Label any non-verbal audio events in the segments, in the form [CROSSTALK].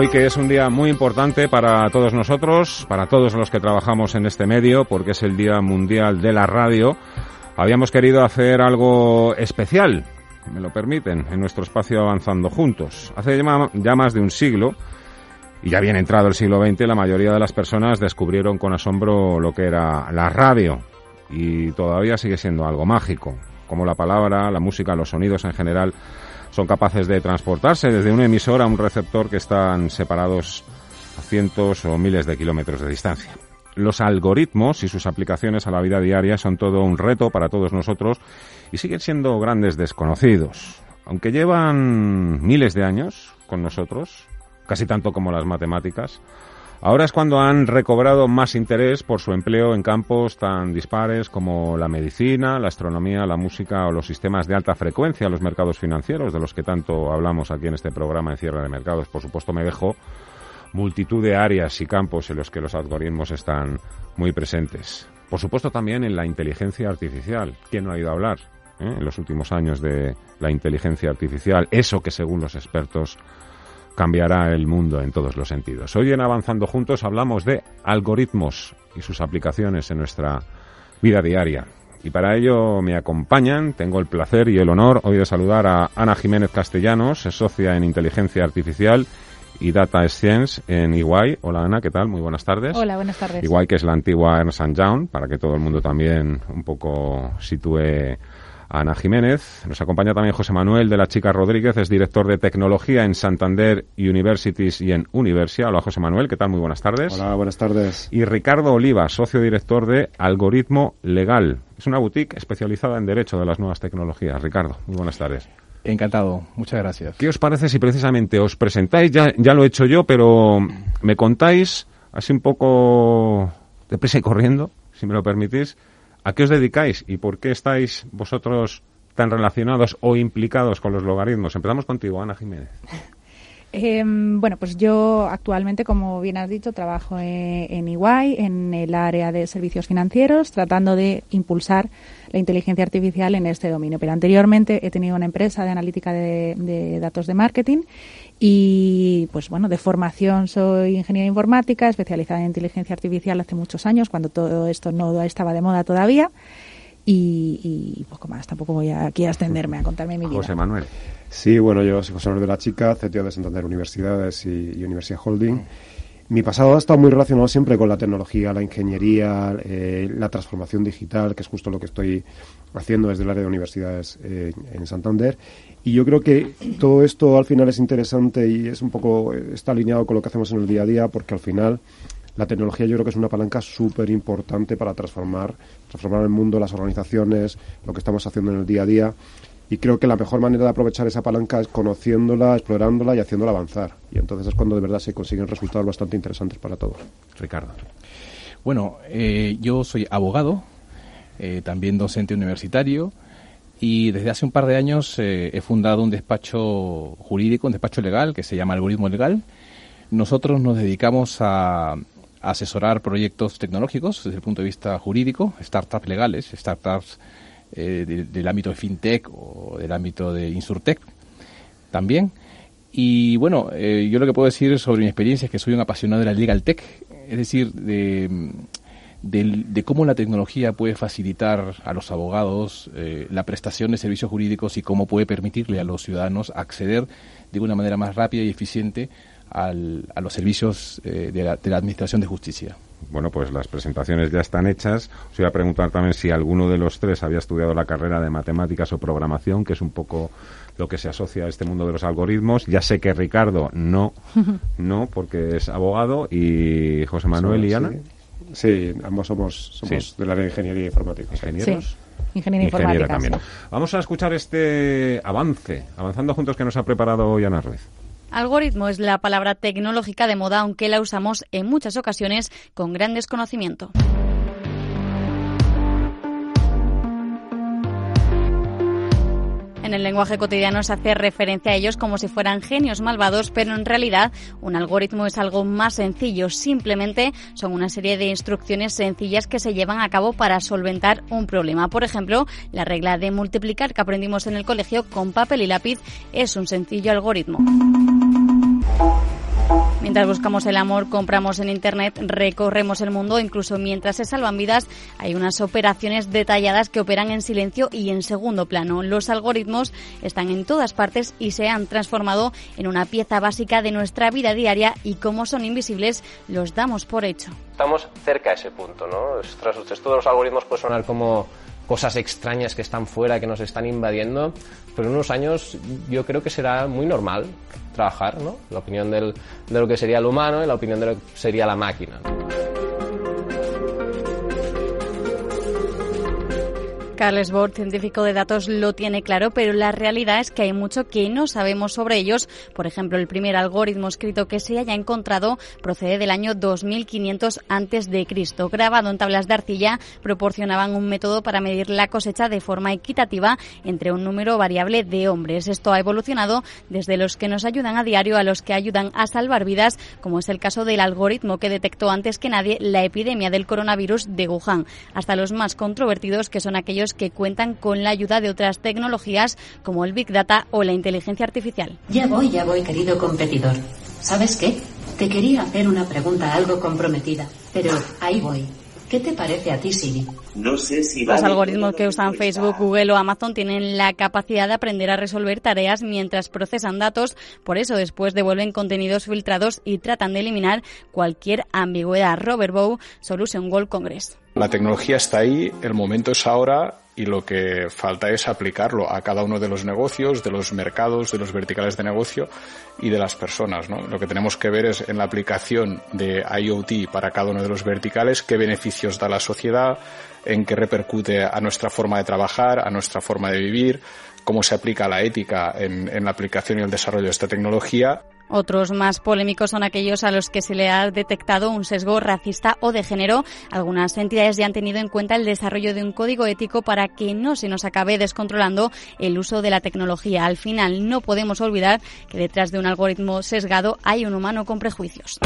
Hoy que es un día muy importante para todos nosotros, para todos los que trabajamos en este medio, porque es el Día Mundial de la Radio, habíamos querido hacer algo especial, me lo permiten, en nuestro espacio Avanzando Juntos. Hace ya más de un siglo, y ya bien entrado el siglo XX, la mayoría de las personas descubrieron con asombro lo que era la radio, y todavía sigue siendo algo mágico, como la palabra, la música, los sonidos en general son capaces de transportarse desde un emisor a un receptor que están separados a cientos o miles de kilómetros de distancia. Los algoritmos y sus aplicaciones a la vida diaria son todo un reto para todos nosotros y siguen siendo grandes desconocidos. Aunque llevan miles de años con nosotros, casi tanto como las matemáticas, Ahora es cuando han recobrado más interés por su empleo en campos tan dispares como la medicina, la astronomía, la música o los sistemas de alta frecuencia, los mercados financieros, de los que tanto hablamos aquí en este programa en Cierre de Mercados. Por supuesto, me dejo multitud de áreas y campos en los que los algoritmos están muy presentes. Por supuesto, también en la inteligencia artificial. ¿Quién no ha ido a hablar eh, en los últimos años de la inteligencia artificial? Eso que, según los expertos, cambiará el mundo en todos los sentidos. Hoy en Avanzando Juntos hablamos de algoritmos y sus aplicaciones en nuestra vida diaria. Y para ello me acompañan, tengo el placer y el honor hoy de saludar a Ana Jiménez Castellanos, es socia en Inteligencia Artificial y Data Science en EY. Hola Ana, ¿qué tal? Muy buenas tardes. Hola, buenas tardes. EY que es la antigua Ernst Young, para que todo el mundo también un poco sitúe Ana Jiménez. Nos acompaña también José Manuel de la Chica Rodríguez, es director de tecnología en Santander Universities y en Universia. Hola José Manuel, ¿qué tal? Muy buenas tardes. Hola, buenas tardes. Y Ricardo Oliva, socio director de Algoritmo Legal. Es una boutique especializada en derecho de las nuevas tecnologías. Ricardo, muy buenas tardes. Encantado, muchas gracias. ¿Qué os parece si precisamente os presentáis? Ya, ya lo he hecho yo, pero me contáis así un poco deprisa y corriendo, si me lo permitís, ¿A qué os dedicáis y por qué estáis vosotros tan relacionados o implicados con los logaritmos? Empezamos contigo, Ana Jiménez. [LAUGHS] Eh, bueno, pues yo actualmente, como bien has dicho, trabajo en, en EY, en el área de servicios financieros, tratando de impulsar la inteligencia artificial en este dominio. Pero anteriormente he tenido una empresa de analítica de datos de marketing y, pues bueno, de formación soy ingeniera informática, especializada en inteligencia artificial hace muchos años, cuando todo esto no estaba de moda todavía. Y, y poco más, tampoco voy a, aquí a extenderme a contarme mi vida. José Manuel. Sí, bueno, yo soy José Manuel de la Chica, CTO de Santander Universidades y, y Universidad Holding. Mi pasado ha estado muy relacionado siempre con la tecnología, la ingeniería, eh, la transformación digital, que es justo lo que estoy haciendo desde el área de universidades eh, en Santander. Y yo creo que todo esto al final es interesante y es un poco, está alineado con lo que hacemos en el día a día, porque al final la tecnología yo creo que es una palanca súper importante para transformar, transformar el mundo, las organizaciones, lo que estamos haciendo en el día a día. Y creo que la mejor manera de aprovechar esa palanca es conociéndola, explorándola y haciéndola avanzar. Y entonces es cuando de verdad se consiguen resultados bastante interesantes para todos. Ricardo. Bueno, eh, yo soy abogado, eh, también docente universitario y desde hace un par de años eh, he fundado un despacho jurídico, un despacho legal que se llama Algoritmo Legal. Nosotros nos dedicamos a asesorar proyectos tecnológicos desde el punto de vista jurídico, startups legales, startups eh, de, del ámbito de fintech o del ámbito de insurtech también. Y bueno, eh, yo lo que puedo decir sobre mi experiencia es que soy un apasionado de la legal tech, es decir, de, de, de cómo la tecnología puede facilitar a los abogados eh, la prestación de servicios jurídicos y cómo puede permitirle a los ciudadanos acceder de una manera más rápida y eficiente al- a los servicios eh, de, la, de la Administración de Justicia. Bueno, pues las presentaciones ya están hechas. Os iba a preguntar también si alguno de los tres había estudiado la carrera de matemáticas o programación, que es un poco lo que se asocia a este mundo de los algoritmos. Ya sé que Ricardo no, [LAUGHS] no, porque es abogado, y José Manuel y. Ana, Sí, ambos somos, somos Sí. del área de ingeniería informática. ingenieros. Sí, ingeniería Ingeniera informática. también. sí. Vamos a escuchar este avance, avanzando juntos que nos ha preparado hoy Ana Ruiz. Algoritmo es la palabra tecnológica de moda, aunque la usamos en muchas ocasiones con gran desconocimiento. En el lenguaje cotidiano se hace referencia a ellos como si fueran genios malvados, pero en realidad un algoritmo es algo más sencillo. Simplemente son una serie de instrucciones sencillas que se llevan a cabo para solventar un problema. Por ejemplo, la regla de multiplicar que aprendimos en el colegio con papel y lápiz es un sencillo algoritmo. Mientras buscamos el amor, compramos en Internet, recorremos el mundo, incluso mientras se salvan vidas, hay unas operaciones detalladas que operan en silencio y en segundo plano. Los algoritmos están en todas partes y se han transformado en una pieza básica de nuestra vida diaria y como son invisibles, los damos por hecho. Estamos cerca a ese punto, ¿no? Todos los algoritmos pueden sonar como cosas extrañas que están fuera, que nos están invadiendo, pero en unos años yo creo que será muy normal trabajar, ¿no? La opinión del- de lo que sería el humano y la opinión de lo que sería la máquina. Carles Bord, científico de datos, lo tiene claro, pero la realidad es que hay mucho que no sabemos sobre ellos. Por ejemplo, el primer algoritmo escrito que se haya encontrado procede del año 2500 antes de Cristo. Grabado en tablas de arcilla, proporcionaban un método para medir la cosecha de forma equitativa entre un número variable de hombres. Esto ha evolucionado desde los que nos ayudan a diario a los que ayudan a salvar vidas, como es el caso del algoritmo que detectó antes que nadie la epidemia del coronavirus de Wuhan, hasta los más controvertidos que son aquellos que cuentan con la ayuda de otras tecnologías como el Big Data o la inteligencia artificial. Ya voy, ya voy, querido competidor. ¿Sabes qué? Te quería hacer una pregunta algo comprometida, pero ahí voy. ¿Qué te parece a ti, Siri? No sé si Los algoritmos que usan. Facebook, Google o Amazon tienen la capacidad de aprender a resolver tareas mientras procesan datos, por eso después devuelven contenidos filtrados y tratan de eliminar cualquier ambigüedad. Robert Bow, Solution World Congress. La tecnología está ahí, el momento es ahora y lo que falta es aplicarlo a cada uno de los negocios, de los mercados, de los verticales de negocio y de las personas. ¿no? Lo que tenemos que ver es en la aplicación de IoT para cada uno de los verticales qué beneficios da la sociedad, en qué repercute a nuestra forma de trabajar, a nuestra forma de vivir, cómo se aplica la ética en, en la aplicación y el desarrollo de esta tecnología. Otros más polémicos son aquellos a los que se le ha detectado un sesgo racista o de género. Algunas entidades ya han tenido en cuenta el desarrollo de un código ético para que no se nos acabe descontrolando el uso de la tecnología. Al final, no podemos olvidar que detrás de un algoritmo sesgado hay un humano con prejuicios.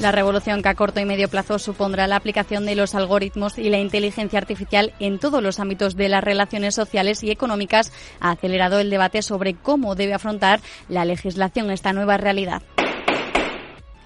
La revolución que a corto y medio plazo supondrá la aplicación de los algoritmos y la inteligencia artificial en todos los ámbitos de las relaciones sociales y económicas ha acelerado el debate sobre cómo debe afrontar la legislación esta nueva realidad.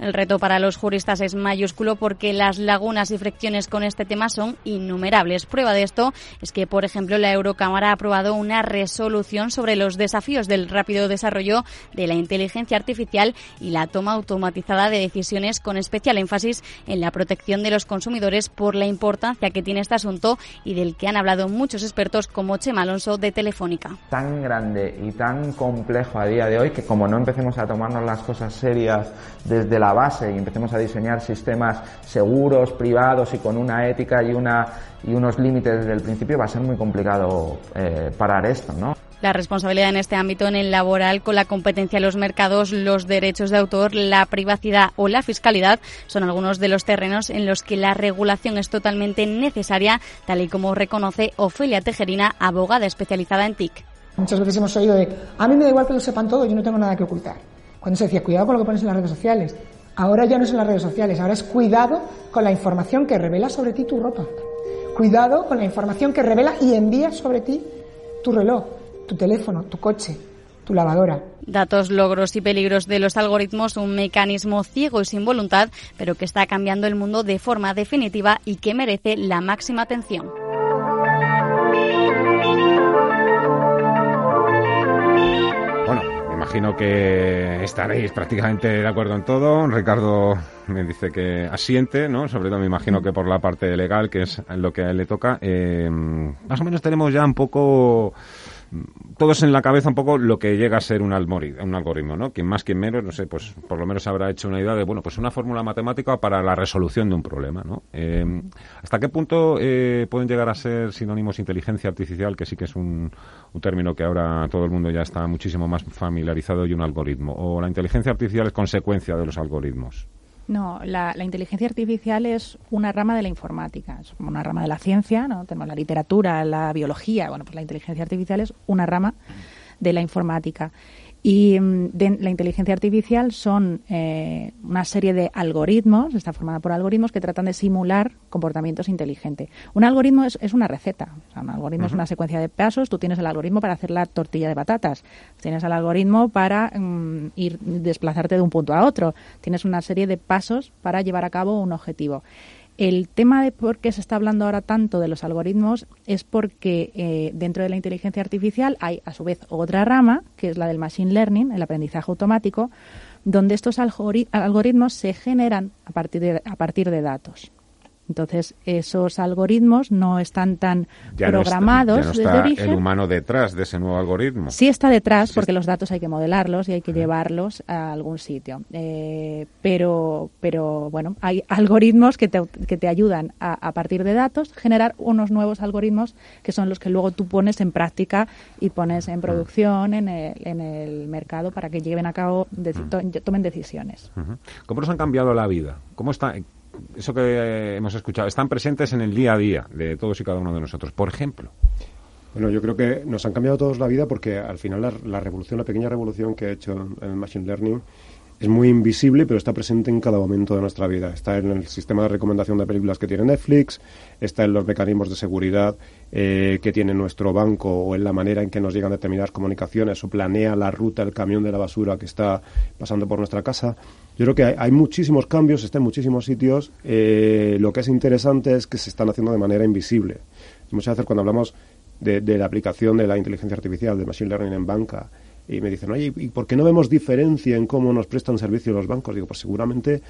El reto para los juristas es mayúsculo porque las lagunas y fricciones con este tema son innumerables. Prueba de esto es que, por ejemplo, la Eurocámara ha aprobado una resolución sobre los desafíos del rápido desarrollo de la inteligencia artificial y la toma automatizada de decisiones con especial énfasis en la protección de los consumidores por la importancia que tiene este asunto y del que han hablado muchos expertos como Chema Alonso de Telefónica. tan grande y tan complejo a día de hoy que como no empecemos a tomarnos las cosas serias desde la base y empecemos a diseñar sistemas seguros, privados y con una ética y, una, y unos límites desde el principio va a ser muy complicado eh, parar esto, ¿no? La responsabilidad en este ámbito, en el laboral, con la competencia en los mercados, los derechos de autor, la privacidad o la fiscalidad, son algunos de los terrenos en los que la regulación es totalmente necesaria, tal y como reconoce Ofelia Tejerina, abogada especializada en TIC. Muchas veces hemos oído de, a mí me da igual que lo sepan todo, yo no tengo nada que ocultar. Cuando se decía, cuidado con lo que pones en las redes sociales. Ahora ya no son las redes sociales, ahora es cuidado con la información que revela sobre ti tu ropa. Cuidado con la información que revela y envía sobre ti tu reloj, tu teléfono, tu coche, tu lavadora. Datos, logros y peligros de los algoritmos, un mecanismo ciego y sin voluntad, pero que está cambiando el mundo de forma definitiva y que merece la máxima atención. Imagino que estaréis prácticamente de acuerdo en todo. Ricardo me dice que asiente, ¿no? Sobre todo me imagino que por la parte legal, que es lo que a él le toca. Eh, más o menos tenemos ya un poco todos en la cabeza un poco lo que llega a ser un, algoritmo, ¿no? Quien más, quien menos, no sé, pues por lo menos habrá hecho una idea de, bueno, pues una fórmula matemática para la resolución de un problema, ¿no? Eh, ¿Hasta qué punto eh, pueden llegar a ser sinónimos inteligencia artificial, que sí que es un, un término que ahora todo el mundo ya está muchísimo más familiarizado, y un algoritmo? ¿O la inteligencia artificial es consecuencia de los algoritmos? No, la, inteligencia artificial es una rama de la informática, es una rama de la ciencia, ¿no? Tenemos la literatura, la biología, bueno, pues la inteligencia artificial es una rama de la informática. Y mm, de la inteligencia artificial son eh, una serie de algoritmos, está formada por algoritmos que tratan de simular comportamientos inteligentes. Un algoritmo es, una receta, un algoritmo es una secuencia de pasos. Tú tienes el algoritmo para hacer la tortilla de patatas, tienes el algoritmo para mm, ir desplazarte de un punto a otro, tienes una serie de pasos para llevar a cabo un objetivo. El tema de por qué se está hablando ahora tanto de los algoritmos es porque eh, dentro de la inteligencia artificial hay a su vez otra rama, que es la del machine learning, el aprendizaje automático, donde estos algoritmos se generan a partir de, a partir de datos. Entonces, esos algoritmos no están tan programados no está, el humano detrás de ese nuevo algoritmo. Sí está detrás, porque los datos hay que modelarlos y hay que llevarlos a algún sitio. Eh, pero, pero, bueno, hay algoritmos que te, que te ayudan a, a, partir de datos, generar unos nuevos algoritmos que son los que luego tú pones en práctica y pones en producción, en el, en el mercado, para que lleven a cabo, tomen decisiones. ¿Cómo nos han cambiado la vida? ¿Cómo está, eso que hemos escuchado, están presentes en el día a día de todos y cada uno de nosotros. Por ejemplo. Bueno, yo creo que nos han cambiado todos la vida porque al final la, revolución, la pequeña revolución que ha hecho el Machine Learning es muy invisible, pero está presente en cada momento de nuestra vida. Está en el sistema de recomendación de películas que tiene Netflix, está en los mecanismos de seguridad eh, que tiene nuestro banco o en la manera en que nos llegan determinadas comunicaciones o planea la ruta, el camión de la basura que está pasando por nuestra casa. Yo creo que hay, muchísimos cambios, está en muchísimos sitios. Eh, lo que es interesante es que se están haciendo de manera invisible. Muchas veces cuando hablamos de, la aplicación de la inteligencia artificial, de machine learning en banca, y me dicen, oye, ¿y por qué no vemos diferencia en cómo nos prestan servicio los bancos? Digo, pues seguramente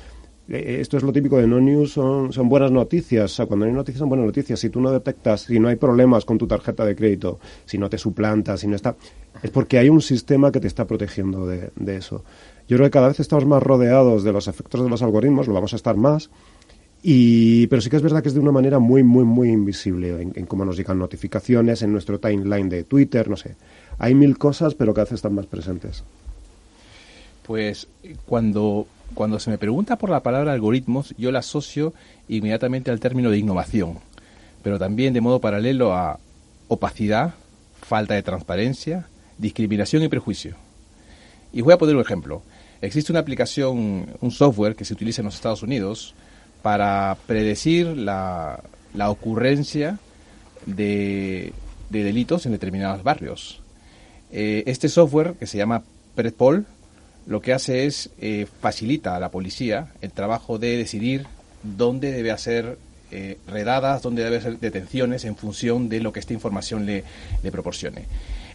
eh, esto es lo típico de no news, son, son buenas noticias. O sea, cuando hay noticias son buenas noticias. Si tú no detectas, si no hay problemas con tu tarjeta de crédito, si no te suplantas, si no está. Es porque hay un sistema que te está protegiendo de, de eso. Yo creo que cada vez estamos más rodeados de los efectos de los algoritmos, lo vamos a estar más. Y, pero sí que es verdad que es de una manera muy, muy, muy invisible en, cómo nos llegan notificaciones, en nuestro timeline de Twitter, no sé. Hay mil cosas, pero cada vez están más presentes. Pues cuando, cuando se me pregunta por la palabra algoritmos, yo la asocio inmediatamente al término de innovación, pero también de modo paralelo a opacidad, falta de transparencia, discriminación y prejuicio. Y voy a poner un ejemplo. Existe una aplicación, un software que se utiliza en los Estados Unidos para predecir la, ocurrencia de, delitos en determinados barrios. Eh, este software, que se llama Predpol, lo que hace es eh, facilita a la policía el trabajo de decidir dónde debe hacer eh, redadas, dónde debe hacer detenciones en función de lo que esta información le, le proporcione.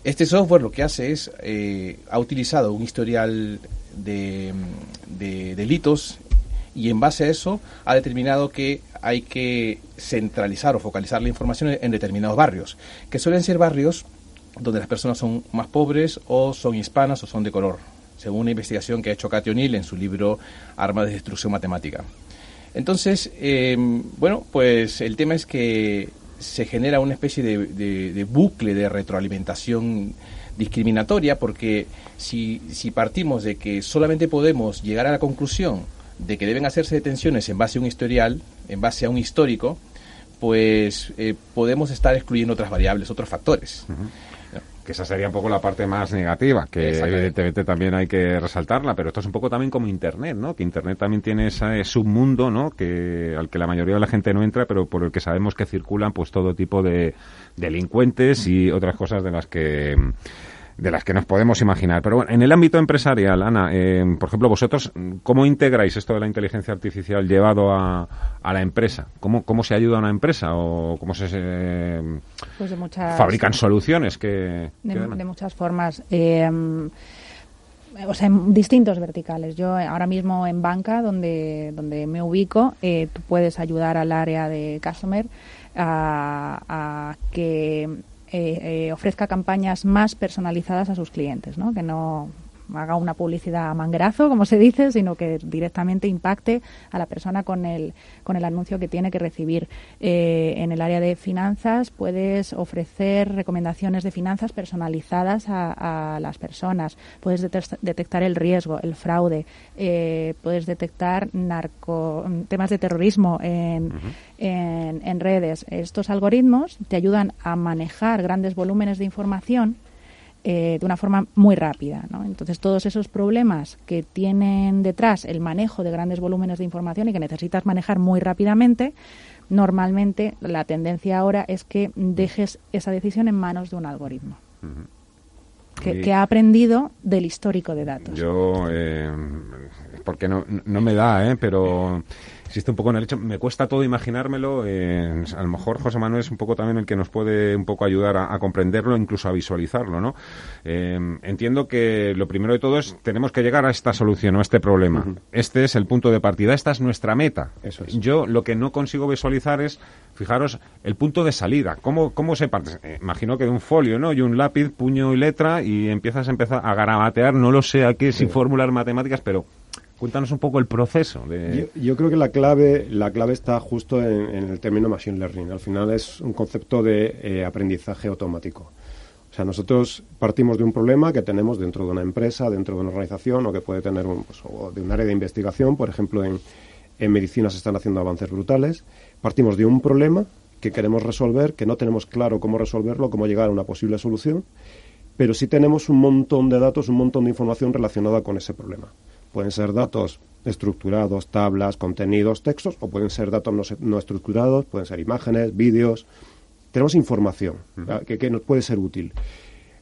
Este software lo que hace es, eh, ha utilizado un historial de, delitos y en base a eso ha determinado que hay que centralizar o focalizar la información en determinados barrios, que suelen ser barrios donde las personas son más pobres o son hispanas o son de color, según una investigación que ha hecho Cathy O'Neill en su libro Armas de Destrucción Matemática. Entonces, eh, bueno, pues el tema es que se genera una especie de, bucle de retroalimentación discriminatoria porque si, si partimos de que solamente podemos llegar a la conclusión de que deben hacerse detenciones en base a un historial, en base a un histórico, pues eh, podemos estar excluyendo otras variables, otros factores que esa sería un poco la parte más negativa, que evidentemente también hay que resaltarla, pero esto es un poco también como Internet, ¿no? Que Internet también tiene ese submundo, ¿no? Que al que la mayoría de la gente no entra, pero por el que sabemos que circulan pues todo tipo de delincuentes y otras cosas de las que de las que nos podemos imaginar. Pero bueno, en el ámbito empresarial, Ana, eh, por ejemplo, vosotros, ¿cómo integráis esto de la inteligencia artificial llevado a, a la empresa? ¿Cómo, ¿Cómo se ayuda a una empresa? ¿O cómo se pues fabrican soluciones? Que, de, muchas formas. Eh, o sea, en distintos verticales. Yo ahora mismo en banca, donde, donde me ubico, eh, tú puedes ayudar al área de customer a, a que eh, eh, ofrezca campañas más personalizadas a sus clientes, ¿no? Que no haga una publicidad a manguerazo, como se dice, sino que directamente impacte a la persona con el, con el anuncio que tiene que recibir. Eh, en el área de finanzas puedes ofrecer recomendaciones de finanzas personalizadas a, a las personas. Puedes detectar el riesgo, el fraude. Eh, puedes detectar narco, temas de terrorismo en, en, en redes. Estos algoritmos te ayudan a manejar grandes volúmenes de información eh, de una forma muy rápida. ¿no? Entonces, todos esos problemas que tienen detrás el manejo de grandes volúmenes de información y que necesitas manejar muy rápidamente, normalmente la tendencia ahora es que dejes esa decisión en manos de un algoritmo. Que, ha aprendido del histórico de datos. Yo, eh, porque no, no me da, ¿eh? pero existe un poco en el hecho, me cuesta todo imaginármelo. eh, a lo mejor José Manuel es un poco también el que nos puede un poco ayudar a, a comprenderlo, incluso a visualizarlo, ¿no? Eh, entiendo que lo primero de todo es, tenemos que llegar a esta solución o a este problema. Este es el punto de partida, esta es nuestra meta. Yo lo que no consigo visualizar es, fijaros, el punto de salida. ¿Cómo, cómo se parte? Eh, imagino que de un folio, ¿no? Y un lápiz, puño y letra, y empiezas a empezar a garabatear, no lo sé aquí, sin fórmulas matemáticas, pero cuéntanos un poco el proceso de... Yo, creo que la clave, la clave está justo en, el término machine learning. Al final es un concepto de eh, aprendizaje automático. O sea, nosotros partimos de un problema que tenemos dentro de una empresa, dentro de una organización, o que puede tener un, pues, o de un área de investigación. Por ejemplo, en medicina se están haciendo avances brutales. Partimos de un problema que queremos resolver, que no tenemos claro cómo resolverlo, cómo llegar a una posible solución, pero sí tenemos un montón de datos, un montón de información relacionada con ese problema. Pueden ser datos estructurados, tablas, contenidos, textos, o pueden ser datos no, estructurados, pueden ser imágenes, vídeos. Tenemos información que, que nos puede ser útil.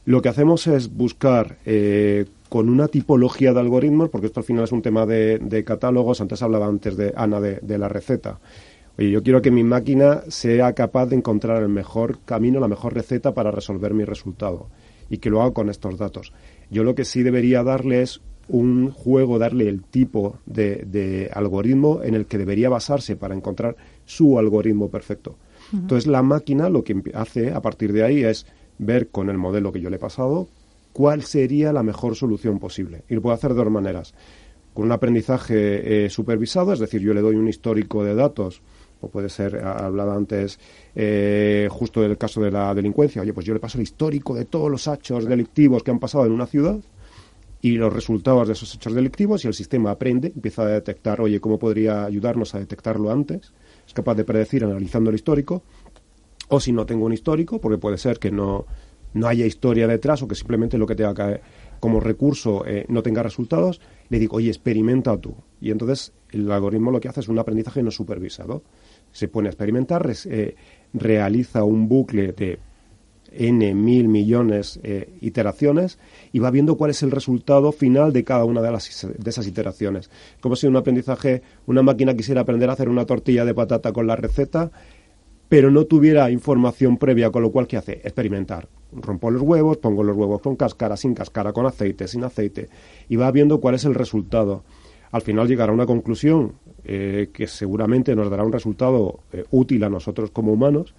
Lo que hacemos es buscar eh, con una tipología de algoritmos, porque esto al final es un tema de, de catálogos. Antes hablaba antes de Ana de, de la receta. Oye, yo quiero que mi máquina sea capaz de encontrar el mejor camino, la mejor receta para resolver mi resultado y que lo haga con estos datos. Yo lo que sí debería darle es un juego, darle el tipo de, de algoritmo en el que debería basarse para encontrar su algoritmo perfecto. Entonces la máquina lo que hace a partir de ahí es ver con el modelo que yo le he pasado cuál sería la mejor solución posible. Y lo puedo hacer de dos maneras. Con un aprendizaje eh, supervisado, es decir, yo le doy un histórico de datos, o puede ser, hablaba antes eh, justo del caso de la delincuencia, oye, pues yo le paso el histórico de todos los hechos delictivos que han pasado en una ciudad y los resultados de esos hechos delictivos y el sistema aprende, empieza a detectar, oye, ¿cómo podría ayudarnos a detectarlo antes? Es capaz de predecir analizando el histórico. O si no tengo un histórico, porque puede ser que no, no haya historia detrás o que simplemente lo que tenga que, como recurso eh, no tenga resultados, le digo, oye, experimenta tú. Y entonces el algoritmo lo que hace es un aprendizaje no supervisado. Se pone a experimentar, eh, realiza un bucle de n mil millones eh, iteraciones y va viendo cuál es el resultado final de cada una de, las, de esas iteraciones. Como si un aprendizaje, una máquina quisiera aprender a hacer una tortilla de patata con la receta, pero no tuviera información previa, con lo cual, ¿qué hace? Experimentar. Rompo los huevos, pongo los huevos con cáscara, sin cáscara, con aceite, sin aceite, y va viendo cuál es el resultado. Al final llegará a una conclusión eh, que seguramente nos dará un resultado eh, útil a nosotros como humanos,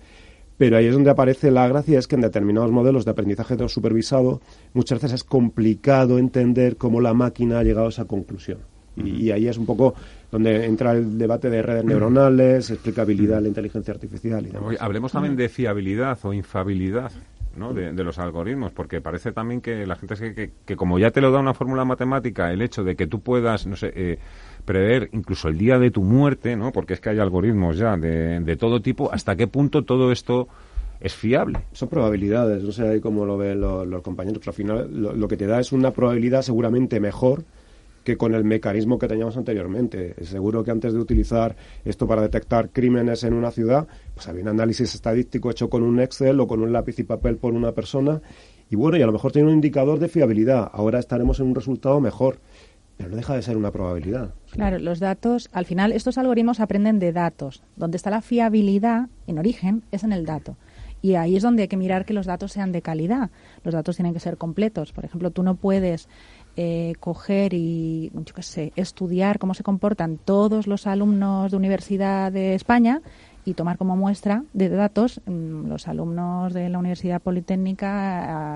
pero ahí es donde aparece la gracia, es que en determinados modelos de aprendizaje no supervisado muchas veces es complicado entender cómo la máquina ha llegado a esa conclusión. Y, y ahí es un poco donde entra el debate de redes neuronales, explicabilidad de la inteligencia artificial y demás. Oye, hablemos también de fiabilidad o infabilidad ¿no? de, de los algoritmos, porque parece también que la gente es que, que, que como ya te lo da una fórmula matemática, el hecho de que tú puedas, no sé, eh, prever incluso el día de tu muerte, ¿no? porque es que hay algoritmos ya de, todo tipo, ¿hasta qué punto todo esto es fiable? Son probabilidades, no sé ahí cómo lo ven los, los compañeros, pero al final lo, lo que te da es una probabilidad seguramente mejor que con el mecanismo que teníamos anteriormente. Seguro que antes de utilizar esto para detectar crímenes en una ciudad, pues había un análisis estadístico hecho con un Excel o con un lápiz y papel por una persona. Y bueno, y a lo mejor tiene un indicador de fiabilidad. Ahora estaremos en un resultado mejor, pero no deja de ser una probabilidad. Claro, los datos, al final estos algoritmos aprenden de datos. Donde está la fiabilidad en origen es en el dato. Y ahí es donde hay que mirar que los datos sean de calidad. Los datos tienen que ser completos. Por ejemplo, tú no puedes eh, coger y, sé, estudiar cómo se comportan todos los alumnos de universidad de España y tomar como muestra de datos mm, los alumnos de la Universidad Politécnica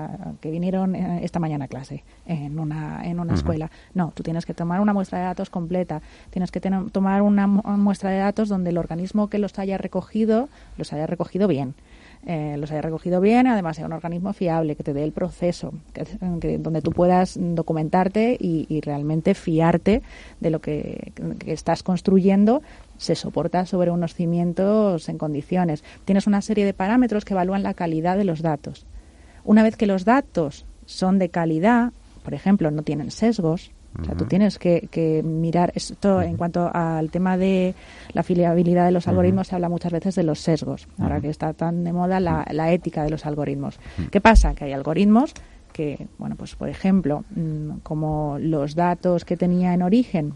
ah, que vinieron eh, esta mañana a clase en una, en una escuela. No, tú tienes que tomar una muestra de datos completa, tienes que tener- tomar una mu- muestra de datos donde el organismo que los haya recogido los haya recogido bien. Eh, los haya recogido bien, además sea un organismo fiable, que te dé el proceso, que, donde tú puedas documentarte y, y realmente fiarte de lo que, que estás construyendo, se soporta sobre unos cimientos en condiciones. Tienes una serie de parámetros que evalúan la calidad de los datos. Una vez que los datos son de calidad, por ejemplo, no tienen sesgos, o sea, tú tienes que, que mirar esto en cuanto al tema de la fiabilidad de los algoritmos, se habla muchas veces de los sesgos, ahora que está tan de moda la, la ética de los algoritmos. ¿Qué pasa? Que hay algoritmos que, bueno, pues por ejemplo, mm, como los datos que tenía en origen,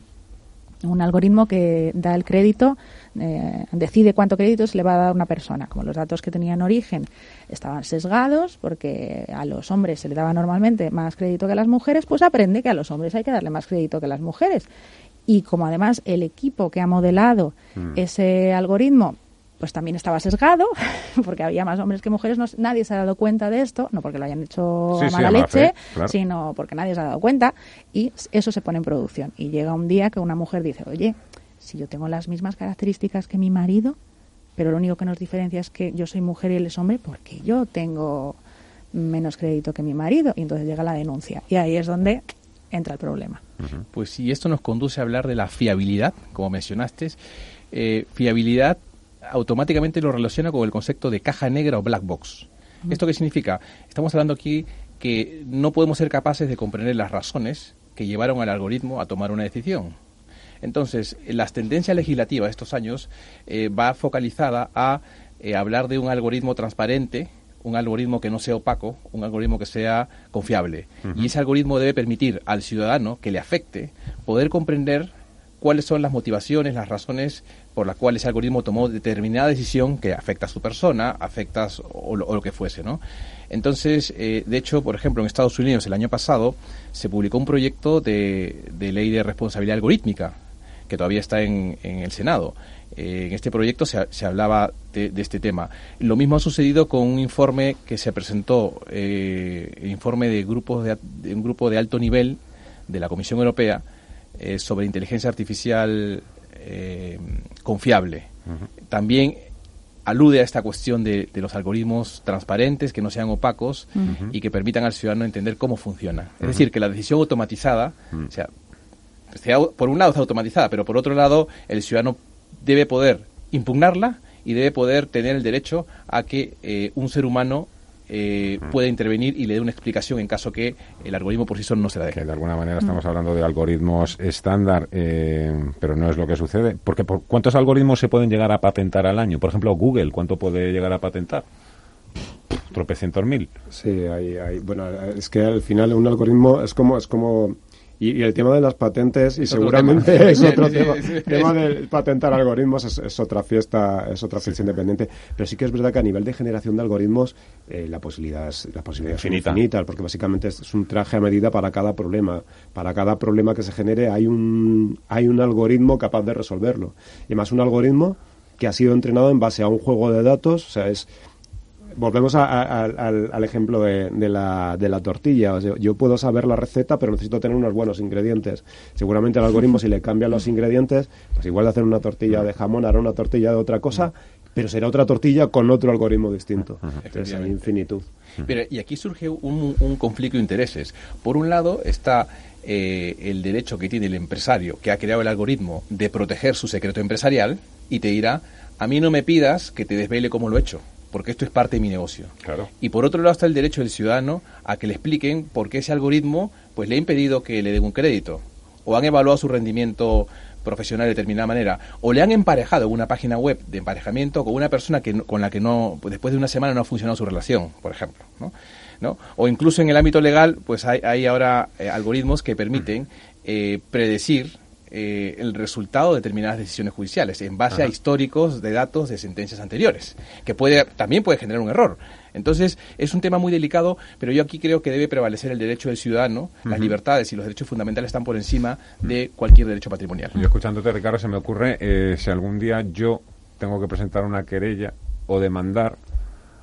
un algoritmo que da el crédito, eh, decide cuánto crédito se le va a dar a una persona. Como los datos que tenía en origen estaban sesgados, porque a los hombres se le daba normalmente más crédito que a las mujeres, pues aprende que a los hombres hay que darle más crédito que a las mujeres. Y como además el equipo que ha modelado Mm. ese algoritmo pues también estaba sesgado, [LAUGHS] porque había más hombres que mujeres, no- nadie se ha dado cuenta de esto, no porque lo hayan hecho Sí, a sí, mala a leche, fe, claro. sino porque nadie se ha dado cuenta, y eso se pone en producción. Y llega un día que una mujer dice, oye, si yo tengo las mismas características que mi marido, pero lo único que nos diferencia es que yo soy mujer y él es hombre, porque yo tengo menos crédito que mi marido, y entonces llega la denuncia. Y ahí es donde entra el problema. Pues sí, esto nos conduce a hablar de la fiabilidad, como mencionaste. Eh, fiabilidad automáticamente lo relaciona con el concepto de caja negra o black box. Ujú. ¿Esto qué significa? Estamos hablando aquí que no podemos ser capaces de comprender las razones que llevaron al algoritmo a tomar una decisión. Entonces, las tendencias legislativas de estos años eh, va focalizada a eh, hablar de un algoritmo transparente, un algoritmo que no sea opaco, un algoritmo que sea confiable. Y ese algoritmo debe permitir al ciudadano que le afecte poder comprender cuáles son las motivaciones, las razones por las cuales ese algoritmo tomó determinada decisión que afecta a su persona, afecta a su- o, lo, o lo que fuese, ¿no? Entonces, eh, de hecho, por ejemplo, en Estados Unidos el año pasado se publicó un proyecto de, de ley de responsabilidad algorítmica que todavía está en, en el Senado. Eh, en este proyecto se, se hablaba de, de este tema. Lo mismo ha sucedido con un informe que se presentó, eh, el informe de, grupos de, de un grupo de alto nivel de la Comisión Europea eh, sobre inteligencia artificial eh, confiable. También alude a esta cuestión de, de los algoritmos transparentes, que no sean opacos y que permitan al ciudadano entender cómo funciona. Es decir, que la decisión automatizada, o sea, sea, por un lado está automatizada, pero por otro lado el ciudadano debe poder impugnarla y debe poder tener el derecho a que eh, un ser humano eh, pueda intervenir y le dé una explicación en caso que el algoritmo por sí solo no se la deje. Que de alguna manera estamos hablando de algoritmos estándar, eh, pero no es lo que sucede. Porque por, ¿cuántos algoritmos se pueden llegar a patentar al año? Por ejemplo, Google, ¿cuánto puede llegar a patentar? Tropecientos mil. Sí, hay, hay- bueno, es que al final un algoritmo es como, es como, y, y el tema de las patentes, y Es seguramente [LAUGHS] es otro tema, sí. tema de patentar algoritmos es, es otra fiesta, es otra fiesta independiente, pero sí que es verdad que a nivel de generación de algoritmos, eh, la posibilidad es, la posibilidad es Infinita. infinita, porque básicamente es, un traje a medida para cada problema, para cada problema que se genere hay un, hay un algoritmo capaz de resolverlo, y además un algoritmo que ha sido entrenado en base a un juego de datos, o sea, es, volvemos a- a- al- al, al ejemplo de, de la, de la tortilla. O sea, yo puedo saber la receta, pero necesito tener unos buenos ingredientes. Seguramente el algoritmo, si le cambian los ingredientes, pues igual de hacer una tortilla de jamón, hará una tortilla de otra cosa, pero será otra tortilla con otro algoritmo distinto. Entonces hay infinitud. Pero, y aquí surge un, un conflicto de intereses. Por un lado está eh, el derecho que tiene el empresario que ha creado el algoritmo de proteger su secreto empresarial y te dirá, a mí no me pidas que te desvele cómo lo he hecho, porque esto es parte de mi negocio. Claro. Y por otro lado está el derecho del ciudadano a que le expliquen por qué ese algoritmo pues le ha impedido que le den un crédito o han evaluado su rendimiento profesional de determinada manera o le han emparejado en una página web de emparejamiento con una persona que con la que no pues, después de una semana no ha funcionado su relación, por ejemplo, ¿no? ¿No? O incluso en el ámbito legal, pues hay, hay ahora eh, algoritmos que permiten eh, predecir eh, el resultado de determinadas decisiones judiciales en base a históricos de datos de sentencias anteriores, que puede también puede generar un error. Entonces, es un tema muy delicado, pero yo aquí creo que debe prevalecer el derecho del ciudadano, las libertades y los derechos fundamentales están por encima de cualquier derecho patrimonial. Yo escuchándote, Ricardo, se me ocurre eh, si algún día yo tengo que presentar una querella o demandar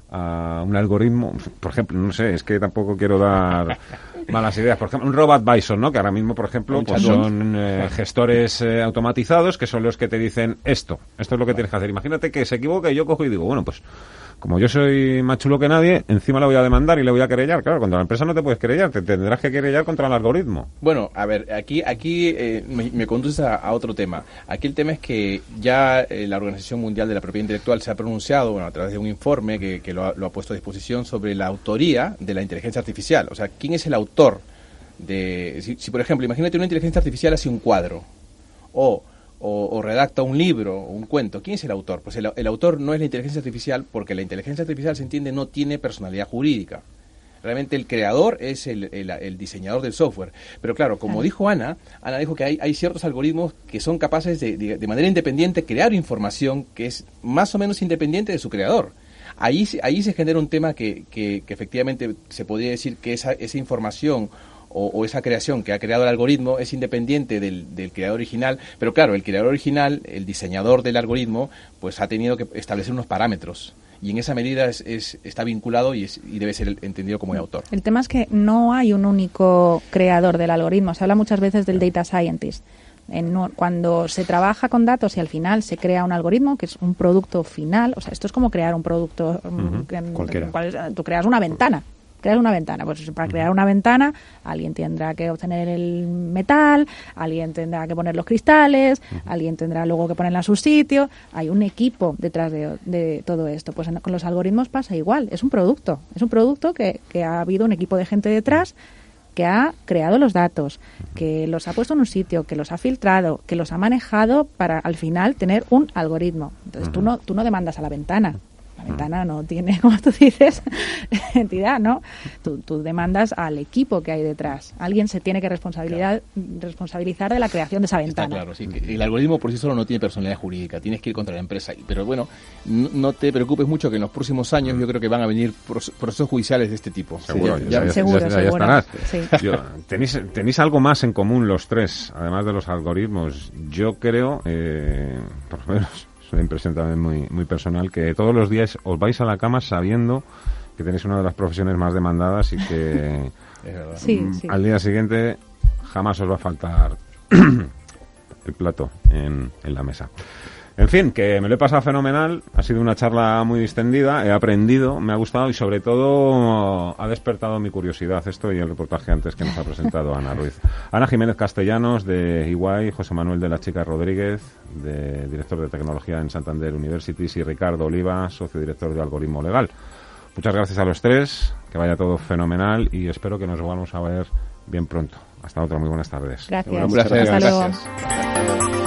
a un algoritmo, por ejemplo, no sé, es que tampoco quiero dar [LAUGHS] malas ideas. Por ejemplo, un robot advisor, ¿no? Que ahora mismo, por ejemplo, pues son eh, gestores eh, automatizados que son los que te dicen esto, esto es lo que tienes que hacer. Imagínate que se equivoca y yo cojo y digo, bueno, pues como yo soy más chulo que nadie, encima le voy a demandar y le voy a querellar. Claro, contra la empresa no te puedes querellar, te tendrás que querellar contra el algoritmo. Bueno, a ver, aquí, aquí eh, me, me a, otro tema. Aquí el tema es que ya eh, la Organización Mundial de la Propiedad Intelectual se ha pronunciado, bueno, a través de un informe que, que lo, ha, lo ha puesto a disposición sobre la autoría de la inteligencia artificial. O sea, ¿quién es el autor de... Si, si, por ejemplo, imagínate una inteligencia artificial hace un cuadro o, o, o redacta un libro o un cuento, ¿quién es el autor? Pues el, el autor no es la inteligencia artificial porque la inteligencia artificial, se entiende, no tiene personalidad jurídica. Realmente el creador es el, el- el diseñador del software. Pero claro, como dijo Ana, Ana dijo que hay, hay ciertos algoritmos que son capaces de, de- de manera independiente crear información que es más o menos independiente de su creador. Ahí, se- ahí se genera un tema que, que- que efectivamente se podría decir que esa, esa información o, o esa creación que ha creado el algoritmo es independiente del, del creador original, pero claro, el creador original, el diseñador del algoritmo, pues ha tenido que establecer unos parámetros y en esa medida es, es- está vinculado y, es- y debe ser el- entendido como el autor. El tema es que no hay un único creador del algoritmo. Se habla muchas veces del data scientist. En no- cuando se trabaja con datos y al final se crea un algoritmo que es un producto final, o sea, esto es como crear un producto. que- cualquiera. tú creas una ventana. Creas una ventana. Pues para crear una ventana, alguien tendrá que obtener el metal, alguien tendrá que poner los cristales, alguien tendrá luego que ponerla a su sitio. Hay un equipo detrás de, de todo esto. Pues en- con los algoritmos pasa igual. Es un producto. Es un producto que, que ha habido un equipo de gente detrás que ha creado los datos, que los ha puesto en un sitio, que los ha filtrado, que los ha manejado para al final tener un algoritmo. Entonces tú no tú no demandas a la ventana. Ventana no tiene, [LAUGHS] como tú dices, entidad, ¿no? Tú, tú demandas al equipo que hay detrás. Alguien se tiene que responsabilidad, responsabilizar de la creación de esa Está ventana. claro, sí, el algoritmo por sí solo no tiene personalidad jurídica, tienes que ir contra la empresa. Pero bueno, no, no te preocupes mucho que en los próximos años yo creo que van a venir proce- procesos judiciales de este tipo. Seguro, Sí, ya, ya- Seguro, ya- ya seguro. estarás. Sí. Yo- ¿tenéis, tenéis algo más en común los tres, además de los algoritmos. Yo creo, eh, por lo menos, es una impresión también muy, muy personal, que todos los días os vais a la cama sabiendo que tenéis una de las profesiones más demandadas y que. [LAUGHS] Sí, mm, sí. al día siguiente jamás os va a faltar [COUGHS] el plato en, en la mesa. En fin, que me lo he pasado fenomenal, ha sido una charla muy distendida, he aprendido, me ha gustado y sobre todo ha despertado mi curiosidad esto y el reportaje antes que nos ha presentado Ana Ruiz. Ana Jiménez Castellanos de Iguay, José Manuel de la Chica Rodríguez, de director de tecnología en Santander Universities y Ricardo Oliva, socio director de Algoritmo Legal. Muchas gracias a los tres, que vaya todo fenomenal y espero que nos volvamos a ver bien pronto. Hasta otra, muy buenas tardes. Gracias. Un placer, Hasta luego. gracias.